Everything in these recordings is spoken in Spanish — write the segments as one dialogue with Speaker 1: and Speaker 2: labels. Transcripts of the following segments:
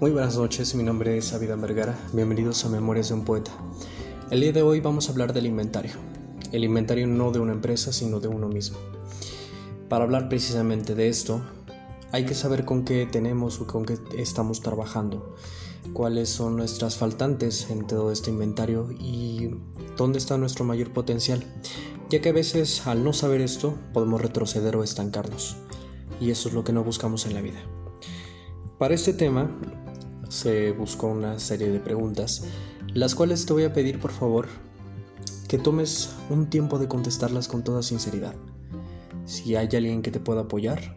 Speaker 1: Muy buenas noches, mi nombre es Avidan Vergara, bienvenidos a Memorias de un Poeta. El día de hoy vamos a hablar del inventario, el inventario no de una empresa, sino de uno mismo. Para hablar precisamente de esto, hay que saber con qué tenemos o con qué estamos trabajando, cuáles son nuestras faltantes en todo este inventario y dónde está nuestro mayor potencial, ya que a veces al no saber esto podemos retroceder o estancarnos, y eso es lo que no buscamos en la vida. Para este tema se buscó una serie de preguntas, las cuales te voy a pedir por favor que tomes un tiempo de contestarlas con toda sinceridad. Si hay alguien que te pueda apoyar,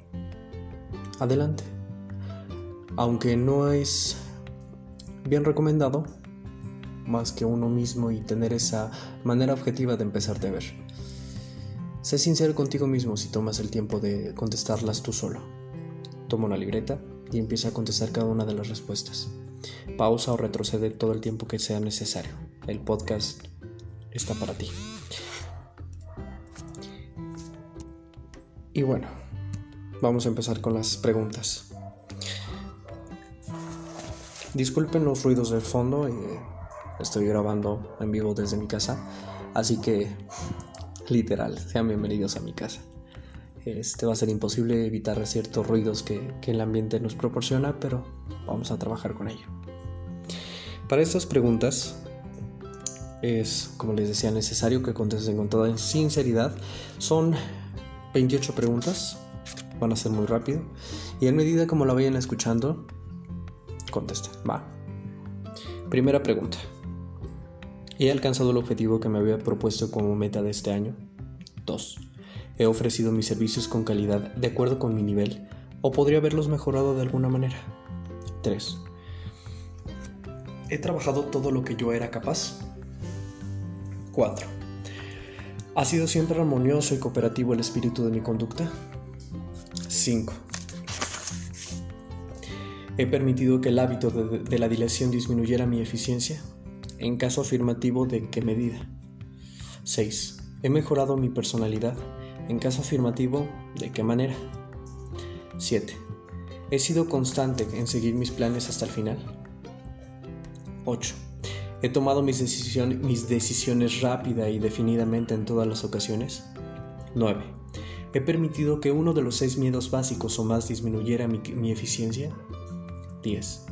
Speaker 1: adelante. Aunque no es bien recomendado, más que uno mismo y tener esa manera objetiva de empezarte a ver. Sé sincero contigo mismo si tomas el tiempo de contestarlas tú solo. Toma una libreta y empieza a contestar cada una de las respuestas. Pausa o retrocede todo el tiempo que sea necesario. El podcast está para ti. Y bueno, vamos a empezar con las preguntas. Disculpen los ruidos del fondo, eh, estoy grabando en vivo desde mi casa, así que literal, sean bienvenidos a mi casa. Este va a ser imposible evitar ciertos ruidos que, que el ambiente nos proporciona, pero vamos a trabajar con ello. Para estas preguntas es, como les decía, necesario que contesten con toda sinceridad. Son 28 preguntas, van a ser muy rápido. Y en medida como la vayan escuchando, contesten. Va. Primera pregunta. ¿He alcanzado el objetivo que me había propuesto como meta de este año? 2. He ofrecido mis servicios con calidad de acuerdo con mi nivel o podría haberlos mejorado de alguna manera. 3. He trabajado todo lo que yo era capaz. 4. ¿Ha sido siempre armonioso y cooperativo el espíritu de mi conducta? 5. ¿He permitido que el hábito de, la dilación disminuyera mi eficiencia? En caso afirmativo, ¿de qué medida? 6. ¿He mejorado mi personalidad? En caso afirmativo, ¿de qué manera? 7. ¿He sido constante en seguir mis planes hasta el final? 8. ¿He tomado mis, decisiones rápida y definidamente en todas las ocasiones? 9. ¿He permitido que uno de los seis miedos básicos o más disminuyera mi, mi eficiencia? 10.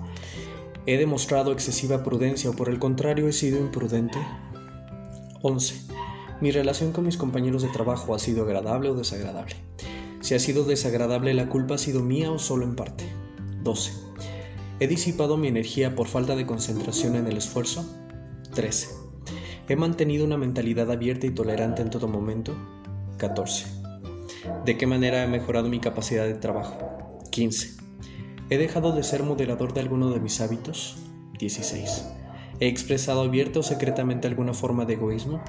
Speaker 1: ¿He demostrado excesiva prudencia o por el contrario he sido imprudente? 11. Mi relación con mis compañeros de trabajo ha sido agradable o desagradable. Si ha sido desagradable, la culpa ha sido mía o solo en parte. 12. ¿He disipado mi energía por falta de concentración en el esfuerzo? 13. ¿He mantenido una mentalidad abierta y tolerante en todo momento? 14. ¿De qué manera he mejorado mi capacidad de trabajo? 15. ¿He dejado de ser moderador de alguno de mis hábitos? 16. ¿He expresado abierta o secretamente alguna forma de egoísmo?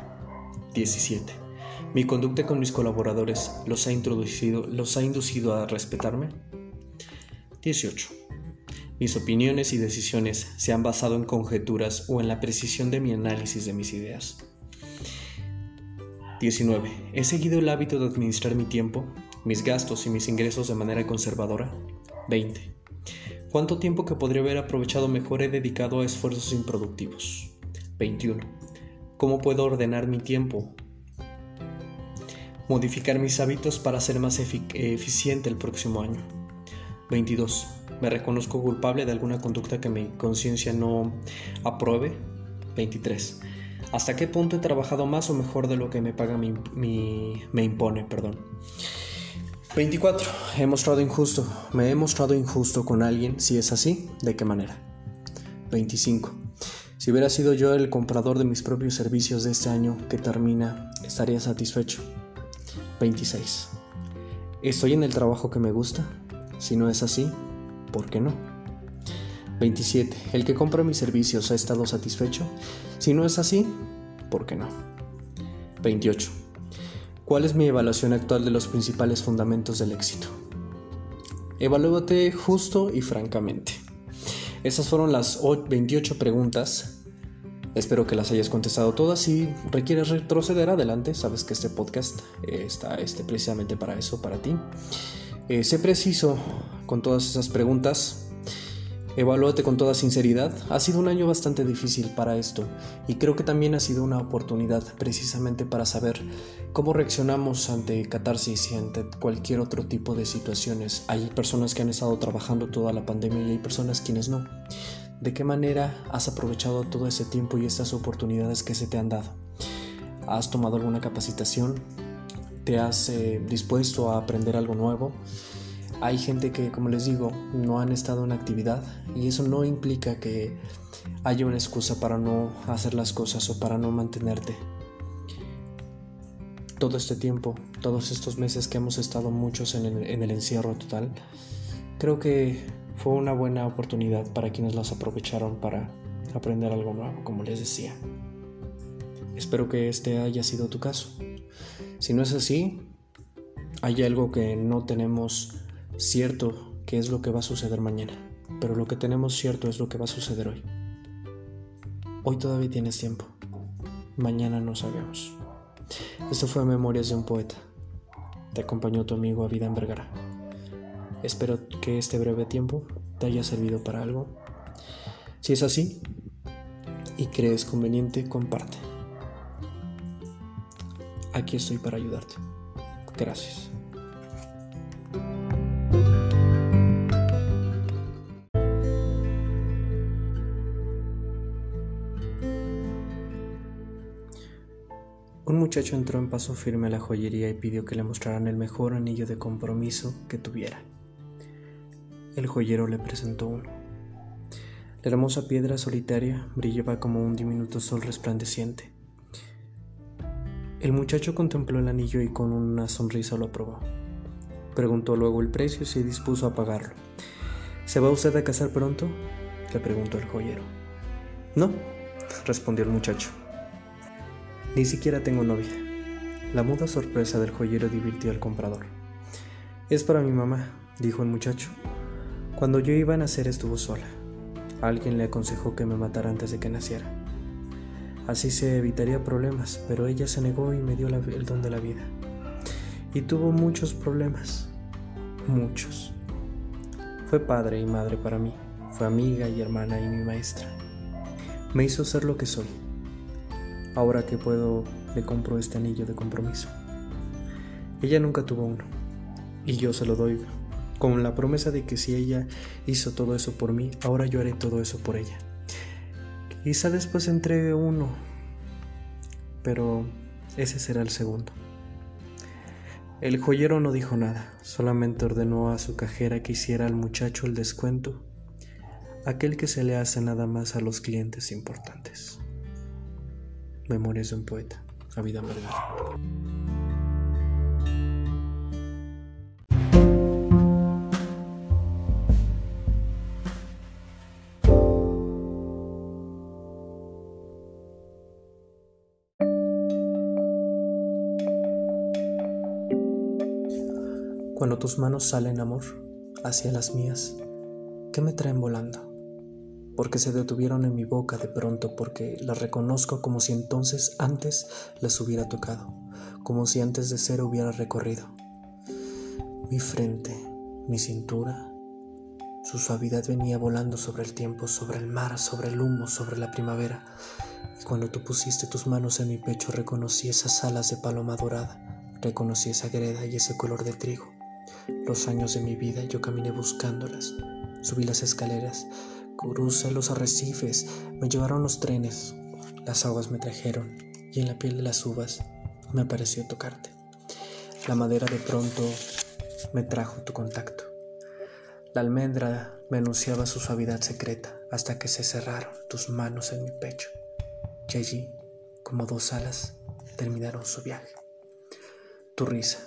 Speaker 1: 17. Mi conducta con mis colaboradores los ha, introducido, los ha inducido a respetarme. 18. Mis opiniones y decisiones se han basado en conjeturas o en la precisión de mi análisis de mis ideas. 19. He seguido el hábito de administrar mi tiempo, mis gastos y mis ingresos de manera conservadora. 20. ¿Cuánto tiempo que podría haber aprovechado mejor he dedicado a esfuerzos improductivos? 21. ¿Cómo puedo ordenar mi tiempo? Modificar mis hábitos para ser más eficiente el próximo año. 22. ¿Me reconozco culpable de alguna conducta que mi conciencia no apruebe? 23. ¿Hasta qué punto he trabajado más o mejor de lo que me paga mi, me impone? Perdón. 24. He mostrado injusto. ¿Me he mostrado injusto con alguien? Si es así, ¿de qué manera? 25. Si hubiera sido yo el comprador de mis propios servicios de este año que termina, estaría satisfecho. 26. ¿Estoy en el trabajo que me gusta? Si no es así, ¿por qué no? 27. ¿El que compra mis servicios ha estado satisfecho? Si no es así, ¿por qué no? 28. ¿Cuál es mi evaluación actual de los principales fundamentos del éxito? Evalúate justo y francamente. Esas fueron las 28 preguntas. Espero que las hayas contestado todas. Si requieres retroceder adelante, sabes que este podcast eh, está este, precisamente para eso, para ti. Eh, sé preciso con todas esas preguntas. Evalúate con toda sinceridad. Ha sido un año bastante difícil para esto y creo que también ha sido una oportunidad precisamente para saber cómo reaccionamos ante catarsis y ante cualquier otro tipo de situaciones. Hay personas que han estado trabajando toda la pandemia y hay personas quienes no. ¿De qué manera has aprovechado todo ese tiempo y estas oportunidades que se te han dado? ¿Has tomado alguna capacitación? ¿Te has eh, dispuesto a aprender algo nuevo? Hay gente que, como les digo, no han estado en actividad y eso no implica que haya una excusa para no hacer las cosas o para no mantenerte. Todo este tiempo, todos estos meses que hemos estado muchos en el, en el encierro total, creo que fue una buena oportunidad para quienes las aprovecharon para aprender algo nuevo, como les decía. Espero que este haya sido tu caso. Si no es así, hay algo que no tenemos cierto qué es lo que va a suceder mañana, pero lo que tenemos cierto es lo que va a suceder hoy. Hoy todavía tienes tiempo, mañana no sabemos. Esto fue Memorias de un Poeta. Te acompañó tu amigo Avidan Vergara. Espero que este breve tiempo te haya servido para algo. Si es así y crees conveniente, comparte. Aquí estoy para ayudarte. Gracias. Muchacho entró en paso firme a la joyería y pidió que le mostraran el mejor anillo de compromiso que tuviera. El joyero le presentó uno. La hermosa piedra solitaria brillaba como un diminuto sol resplandeciente. El muchacho contempló el anillo y con una sonrisa lo aprobó. Preguntó luego el precio y se dispuso a pagarlo. ¿Se va usted a casar pronto? le preguntó el joyero. No, respondió el muchacho. Ni siquiera tengo novia. La muda sorpresa del joyero divirtió al comprador. Es para mi mamá, dijo el muchacho. Cuando yo iba a nacer estuvo sola. Alguien le aconsejó que me matara antes de que naciera. Así se evitaría problemas, pero ella se negó y me dio el don de la vida. Y tuvo muchos problemas, muchos. Fue padre y madre para mí, fue amiga y hermana y mi maestra. Me hizo ser lo que soy Ahora que puedo, le compro este anillo de compromiso. Ella nunca tuvo uno, y yo se lo doy con la promesa de que si ella hizo todo eso por mí, ahora yo haré todo eso por ella. Quizá después entregue uno, pero ese será el segundo. El joyero no dijo nada, solamente ordenó a su cajera que hiciera al muchacho el descuento, aquel que se le hace nada más a los clientes importantes. Memorias de un poeta, a vida Cuando tus manos salen, amor, hacia las mías, ¿qué me traen volando? Porque se detuvieron en mi boca de pronto, porque las reconozco como si entonces antes las hubiera tocado, como si antes de ser hubiera recorrido. Mi frente, mi cintura, su suavidad venía volando sobre el tiempo, sobre el mar, sobre el humo, sobre la primavera. Y cuando tú pusiste tus manos en mi pecho reconocí esas alas de paloma dorada, reconocí esa greda y ese color de trigo. Los años de mi vida yo caminé buscándolas, subí las escaleras, Crucé los arrecifes, me llevaron los trenes, las aguas me trajeron y en la piel de las uvas me pareció tocarte. La madera de pronto me trajo tu contacto. La almendra me anunciaba su suavidad secreta hasta que se cerraron tus manos en mi pecho y allí, como dos alas, terminaron su viaje. Tu risa.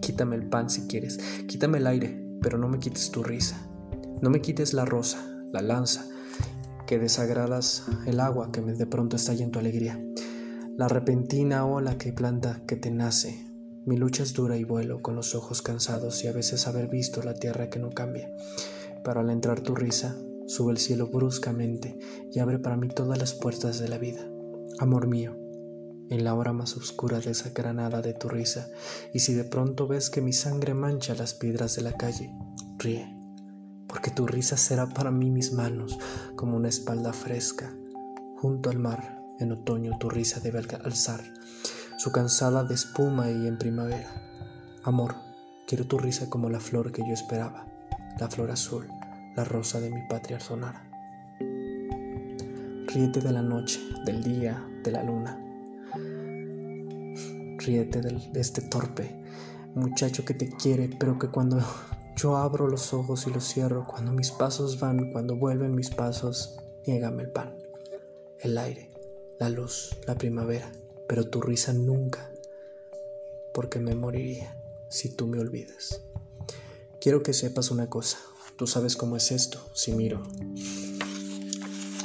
Speaker 1: Quítame el pan si quieres, quítame el aire, pero no me quites tu risa. No me quites la rosa, la lanza, que desagradas el agua que de pronto estalla en tu alegría, la repentina ola que planta que te nace. Mi lucha es dura y vuelo con los ojos cansados y a veces haber visto la tierra que no cambia. Pero al entrar tu risa, sube el cielo bruscamente y abre para mí todas las puertas de la vida. Amor mío, en la hora más oscura de esa granada de tu risa, y si de pronto ves que mi sangre mancha las piedras de la calle, ríe porque tu risa será para mí mis manos como una espalda fresca. Junto al mar, en otoño tu risa debe alzar su cansada de espuma y en primavera. Amor, quiero tu risa como la flor que yo esperaba, la flor azul, la rosa de mi patria sonara. Ríete de la noche, del día, de la luna. Ríete de este torpe muchacho que te quiere, pero que cuando yo abro los ojos y los cierro, cuando mis pasos van, cuando vuelven mis pasos, niégame el pan, el aire, la luz, la primavera, pero tu risa nunca, porque me moriría si tú me olvidas. Quiero que sepas una cosa, tú sabes cómo es esto, si miro.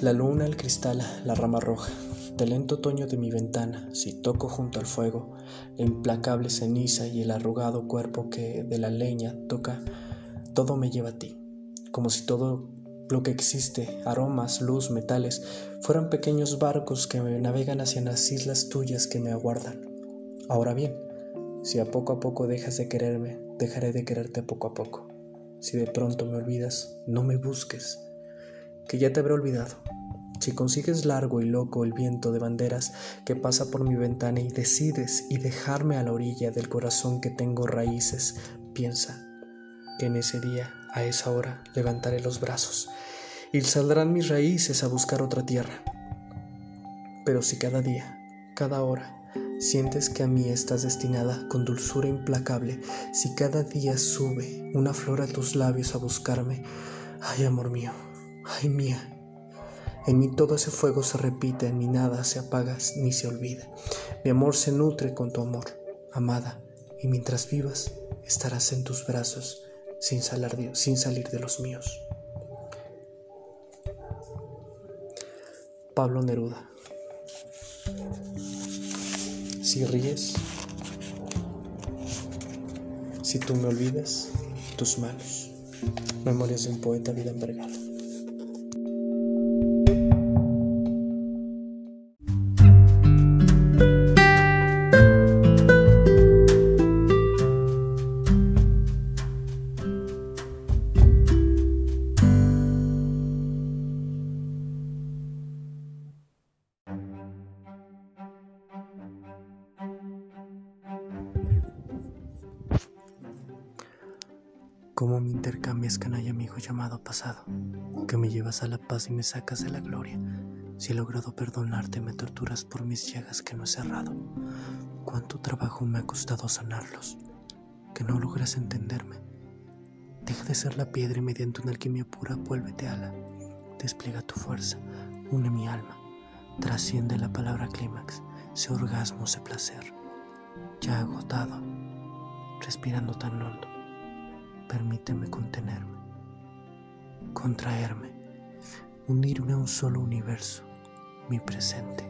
Speaker 1: La luna, el cristal, la rama roja, del lento otoño de mi ventana, si toco junto al fuego la implacable ceniza y el arrugado cuerpo que de la leña toca, todo me lleva a ti, como si todo lo que existe, aromas, luz, metales, fueran pequeños barcos que me navegan hacia las islas tuyas que me aguardan. Ahora bien, si a poco a poco dejas de quererme, dejaré de quererte poco a poco. Si de pronto me olvidas, no me busques, que ya te habré olvidado si consigues largo y loco el viento de banderas que pasa por mi ventana y decides y dejarme a la orilla del corazón que tengo raíces, piensa que en ese día, a esa hora, levantaré los brazos y saldrán mis raíces a buscar otra tierra. Pero si cada día, cada hora, sientes que a mí estás destinada con dulzura implacable, si cada día sube una flor a tus labios a buscarme, ay amor mío, ay mía, en mí todo ese fuego se repite, en mí nada se apaga ni se olvida. Mi amor se nutre con tu amor, amada, y mientras vivas estarás en tus brazos sin, sin salir de los míos. Pablo Neruda. Si ríes, si tú me olvidas, tus manos. Memorias de un poeta vida envergada. Cómo me intercambias, canalla amigo llamado pasado, que me llevas a la paz y me sacas de la gloria. Si he logrado perdonarte, me torturas por mis llagas que no he cerrado. Cuánto trabajo me ha costado sanarlos, que no logras entenderme. Deja de ser la piedra y mediante una alquimia pura vuélvete ala. Despliega tu fuerza, une mi alma, trasciende la palabra clímax, ese orgasmo, ese placer. Ya agotado, respirando tan hondo permíteme contenerme, contraerme, unirme a un solo universo, mi presente.